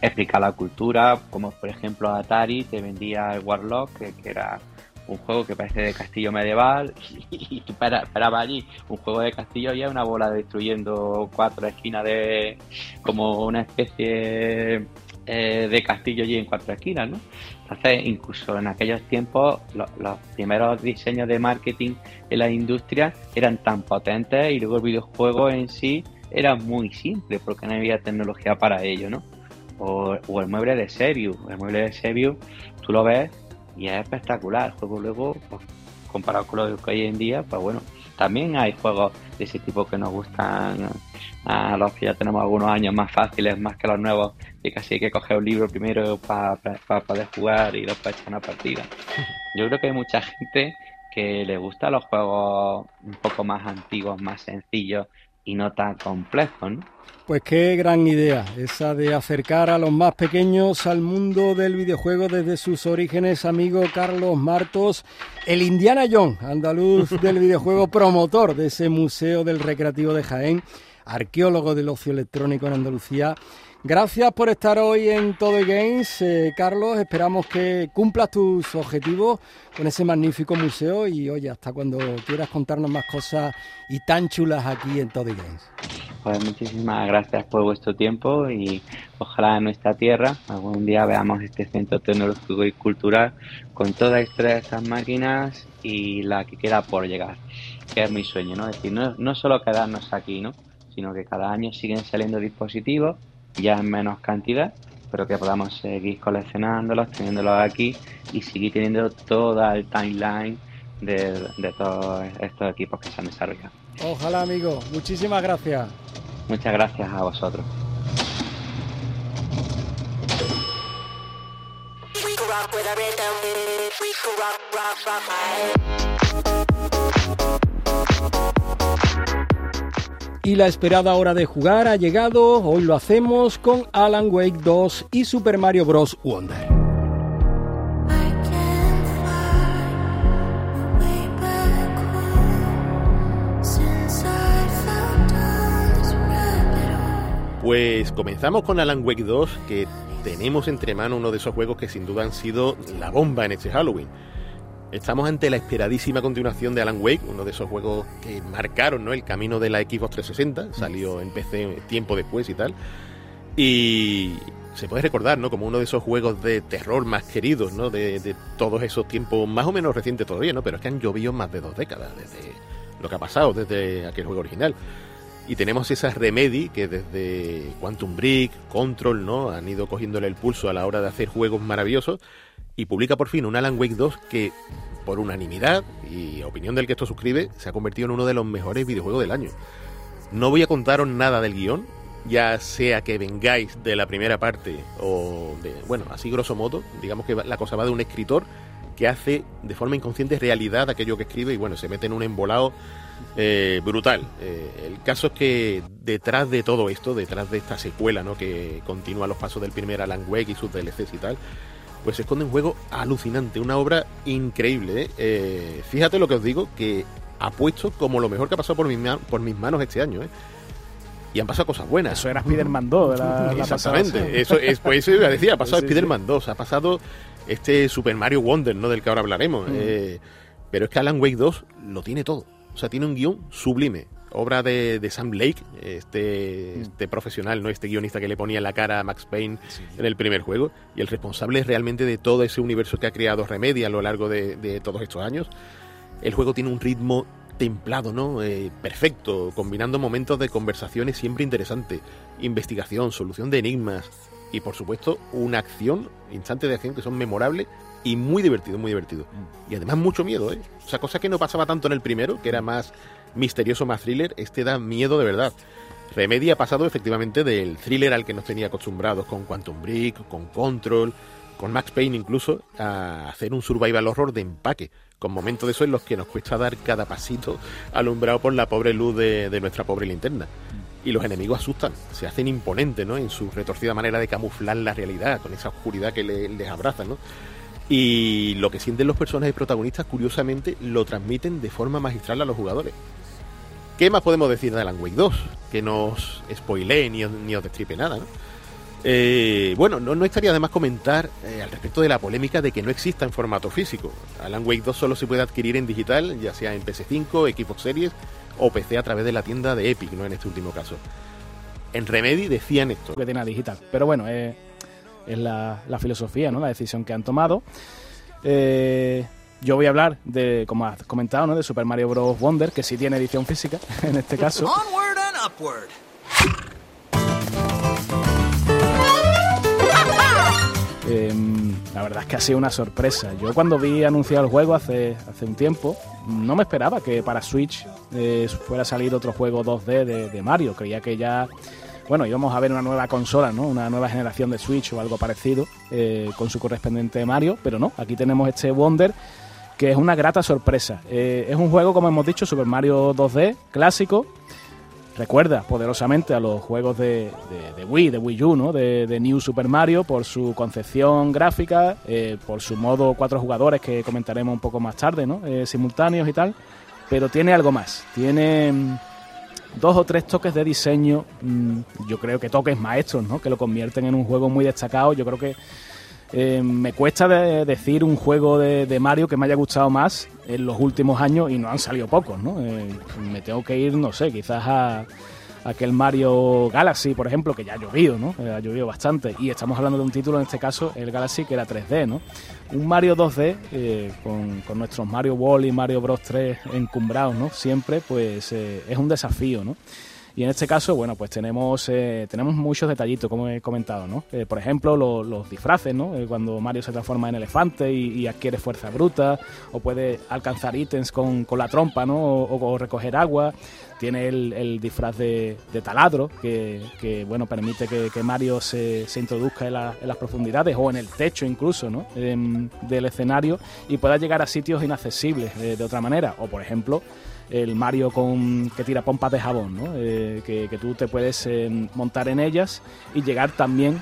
explicar la cultura, como por ejemplo Atari te vendía el Warlock, que, era un juego que parece de castillo medieval (laughs) y, para, para allí un juego de castillo y una bola destruyendo cuatro esquinas de como una especie eh, de castillo allí en cuatro esquinas, ¿no? Entonces, incluso en aquellos tiempos, los primeros diseños de marketing en la industria eran tan potentes y luego el videojuego en sí era muy simple porque no había tecnología para ello, ¿no? O, o el mueble de Serious, el mueble de Serious, tú lo ves y es espectacular. El juego luego, pues, comparado con lo que hay en día, pues bueno, también hay juegos de ese tipo que nos gustan a los que ya tenemos algunos años más fáciles, más que los nuevos, y casi hay que coger un libro primero para poder jugar y después echar una partida. (laughs) Yo creo que hay mucha gente que le gusta los juegos un poco más antiguos, más sencillos y no tan complejos, ¿no? Pues qué gran idea, esa de acercar a los más pequeños al mundo del videojuego desde sus orígenes, amigo Carlos Martos, el Indiana Jones, andaluz del (laughs) videojuego, promotor de ese Museo del Recreativo de Jaén, arqueólogo del ocio electrónico en Andalucía Gracias por estar hoy en Todo Games, eh, Carlos. Esperamos que cumplas tus objetivos con ese magnífico museo y oye, hasta cuando quieras contarnos más cosas y tan chulas aquí en Todo Games. Pues muchísimas gracias por vuestro tiempo y ojalá en nuestra tierra algún día veamos este centro tecnológico y cultural con todas estas máquinas y la que queda por llegar, que es mi sueño, ¿no? Es decir, no, no solo quedarnos aquí, ¿no? Sino que cada año siguen saliendo dispositivos ya en menos cantidad, pero que podamos seguir coleccionándolos, teniéndolos aquí y seguir teniendo toda el timeline de, todos estos equipos que se han desarrollado. Ojalá, amigo. Muchísimas gracias. Muchas gracias a vosotros. Y la esperada hora de jugar ha llegado, hoy lo hacemos con Alan Wake 2 y Super Mario Bros. Wonder. Pues comenzamos con Alan Wake 2, que tenemos entre manos uno de esos juegos que sin duda han sido la bomba en este Halloween. Estamos ante la esperadísima continuación de Alan Wake, uno de esos juegos que marcaron ¿no? el camino de la Xbox 360, salió en PC tiempo después y tal. Y se puede recordar, ¿no? Como uno de esos juegos de terror más queridos, ¿no? De, de, todos esos tiempos más o menos recientes todavía, ¿no? Pero es que han llovido más de dos décadas desde lo que ha pasado, desde aquel juego original. Y tenemos esas Remedy que desde Quantum Break, Control, ¿no? Han ido cogiéndole el pulso a la hora de hacer juegos maravillosos. Y publica por fin un Alan Wake 2 que, por unanimidad y opinión del que esto suscribe, se ha convertido en uno de los mejores videojuegos del año. No voy a contaros nada del guion, ya sea que vengáis de la primera parte o de, bueno, así grosso modo, digamos que la cosa va de un escritor que hace de forma inconsciente realidad aquello que escribe y bueno, se mete en un embolado eh, brutal. Eh, el caso es que detrás de todo esto, detrás de esta secuela, ¿no? Que continúa los pasos del primer Alan Wake y sus DLCs y tal, pues se esconde un juego alucinante, una obra increíble. ¿eh? Eh, fíjate lo que os digo, que ha puesto como lo mejor que ha pasado por mis, por mis manos este año. ¿eh? y han pasado cosas buenas. Eso era Spider-Man 2. La, (laughs) Exactamente. La eso, es, pues eso iba a decir, ha (laughs) pasado sí, Spider-Man 2, ha pasado este Super Mario Wonder, ¿no? Del que ahora hablaremos. Mm. Eh, pero es que Alan Wake 2 lo tiene todo. O sea, tiene un guion sublime. Obra de, de Sam Lake, este, mm. este, profesional, ¿no? Este guionista que le ponía la cara a Max Payne sí. en el primer juego. Y el responsable realmente de todo ese universo que ha creado Remedy a lo largo de, de todos estos años. El juego tiene un ritmo templado, ¿no? Eh, perfecto, combinando momentos de conversaciones siempre interesantes, investigación, solución de enigmas y por supuesto una acción, instantes de acción que son memorables y muy divertido, muy divertido. Y además mucho miedo, ¿eh? O sea, cosa que no pasaba tanto en el primero, que era más misterioso, más thriller, este da miedo de verdad. Remedy ha pasado efectivamente del thriller al que nos tenía acostumbrados con Quantum Break, con Control, con Max Payne incluso, a hacer un survival horror de empaque, con momentos de eso en los que nos cuesta dar cada pasito alumbrado por la pobre luz de, nuestra pobre linterna. Y los enemigos asustan, se hacen imponentes, ¿no? En su retorcida manera de camuflar la realidad, con esa oscuridad que le, les abraza, ¿no? Y lo que sienten los personajes protagonistas, curiosamente, lo transmiten de forma magistral a los jugadores. ¿Qué más podemos decir de Alan Wake 2? Que nos spoilee ni, ni os destripe nada, ¿no? Eh, bueno, no, no, estaría de más comentar eh, al respecto de la polémica de que no exista en formato físico. Alan Wake 2 solo se puede adquirir en digital, ya sea en PS5, Xbox Series o PC a través de la tienda de Epic, ¿no? En este último caso. En Remedy decían esto. Que tiene digital. Pero bueno, eh, es la, la, filosofía, ¿no? La decisión que han tomado. Eh, yo voy a hablar de, como has comentado, ¿no? De Super Mario Bros. Wonder, que sí tiene edición física, (laughs) en este caso. Onward and upward. Eh, la verdad es que ha sido una sorpresa. Yo cuando vi anunciado el juego hace, hace un tiempo, no me esperaba que para Switch eh, fuera a salir otro juego 2D de, de, Mario. Creía que ya, bueno, íbamos a ver una nueva consola, ¿no? Una nueva generación de Switch o algo parecido eh, con su correspondiente Mario, pero no, aquí tenemos este Wonder que es una grata sorpresa. Eh, es un juego, como hemos dicho, Super Mario 2D, clásico, recuerda poderosamente a los juegos de, de, de Wii, de Wii U, ¿no? de, New Super Mario, por su concepción gráfica, eh, por su modo cuatro jugadores que comentaremos un poco más tarde, ¿no? Eh, simultáneos y tal, pero tiene algo más, tiene mmm, dos o tres toques de diseño, mmm, yo creo que toques maestros, ¿no? que lo convierten en un juego muy destacado, yo creo que eh, me cuesta de decir un juego de, Mario que me haya gustado más en los últimos años y no han salido pocos, ¿no? Eh, me tengo que ir, no sé, quizás a, aquel Mario Galaxy, por ejemplo, que ya ha llovido, ¿no? Eh, ha llovido bastante. Y estamos hablando de un título, en este caso, el Galaxy, que era 3D, ¿no? Un Mario 2D eh, con, nuestros Mario World y Mario Bros 3 encumbrados, ¿no? Siempre, pues, es un desafío, ¿no? Y en este caso, bueno, pues tenemos, eh, tenemos muchos detallitos, como he comentado, ¿no? Eh, por ejemplo, lo, los disfraces, ¿no? Eh, cuando Mario se transforma en elefante y, adquiere fuerza bruta, o puede alcanzar ítems con, con la trompa, ¿no? O, recoger agua. Tiene el, el disfraz de, de taladro, que, que, bueno, permite que, Mario se, se introduzca en, la, en, las profundidades o en el techo incluso, ¿no? En, del escenario y pueda llegar a sitios inaccesibles de, de otra manera. O, por ejemplo, el Mario con que tira pompas de jabón, ¿no? eh, que, tú te puedes eh, montar en ellas y llegar también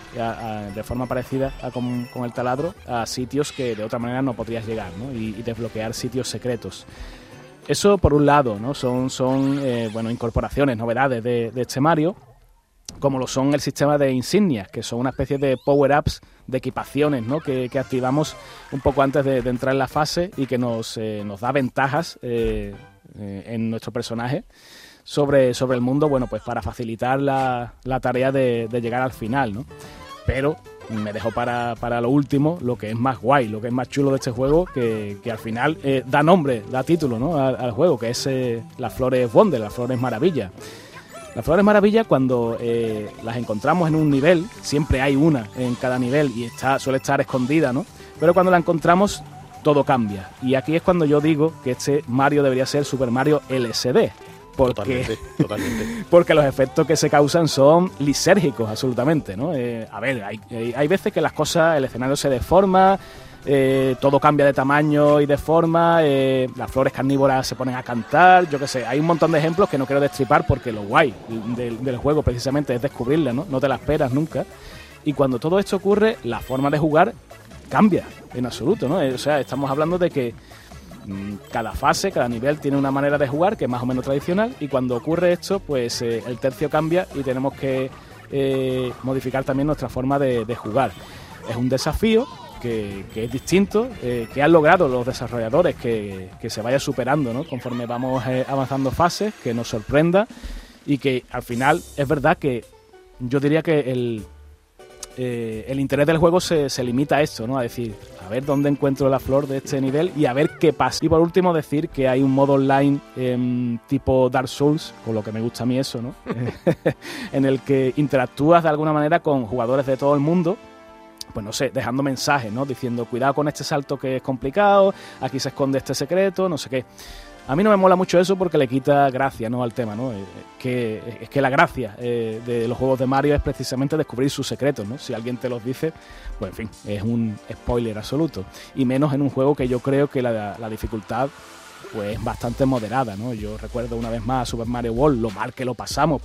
de forma parecida a con, con, el taladro a sitios que de otra manera no podrías llegar ¿no? Y, desbloquear sitios secretos. Eso por un lado, ¿no? son, eh, incorporaciones, novedades de, este Mario. como lo son el sistema de insignias, que son una especie de power-ups de equipaciones ¿no? que, activamos un poco antes de, entrar en la fase y que nos, da ventajas eh, en nuestro personaje sobre, sobre el mundo, bueno, pues para facilitar la, la tarea de, llegar al final, ¿no? Pero me dejo para, para, lo último lo que es más guay, lo que es más chulo de este juego, que, que al final da nombre, da título ¿no? al, juego, que es las flores Wonder, las flores maravilla. Las flores maravilla, cuando eh, las encontramos en un nivel, siempre hay una en cada nivel y está, suele estar escondida, ¿no? Pero cuando la encontramos, todo cambia. Y aquí es cuando yo digo que este Mario debería ser Super Mario LSD. Porque, (laughs) porque los efectos que se causan son lisérgicos, absolutamente, ¿no? Eh, a ver, hay, hay veces que las cosas, el escenario se deforma, eh, todo cambia de tamaño y de forma, eh, las flores carnívoras se ponen a cantar, yo qué sé, hay un montón de ejemplos que no quiero destripar porque lo guay del, juego precisamente es descubrirla, ¿no? No te la esperas nunca. Y cuando todo esto ocurre, la forma de jugar cambia en absoluto, ¿no? Eh, o sea, estamos hablando de que mm, cada fase, cada nivel tiene una manera de jugar que es más o menos tradicional y cuando ocurre esto, pues el tercio cambia y tenemos que modificar también nuestra forma de, jugar. Es un desafío que, es distinto, eh, que han logrado los desarrolladores que, se vaya superando ¿no? conforme vamos eh, avanzando fases, que nos sorprenda y que al final es verdad que yo diría que el, eh, el interés del juego se, se, limita a esto, ¿no? A decir, a ver dónde encuentro la flor de este nivel y a ver qué pasa. Y por último decir que hay un modo online em, tipo Dark Souls, con lo que me gusta a mí eso, ¿no? (laughs) (laughs) en el que interactúas de alguna manera con jugadores de todo el mundo pues no sé, dejando mensajes, ¿no? Diciendo, cuidado con este salto que es complicado, aquí se esconde este secreto, no sé qué. A mí no me mola mucho eso porque le quita gracia ¿no? al tema, ¿no? Eh, que, es que la gracia eh, de los juegos de Mario es precisamente descubrir sus secretos, ¿no? Si alguien te los dice, pues en fin, es un spoiler absoluto. Y menos en un juego que yo creo que la, dificultad pues bastante moderada, ¿no? Yo recuerdo una vez más Super Mario World, lo mal que lo pasamos.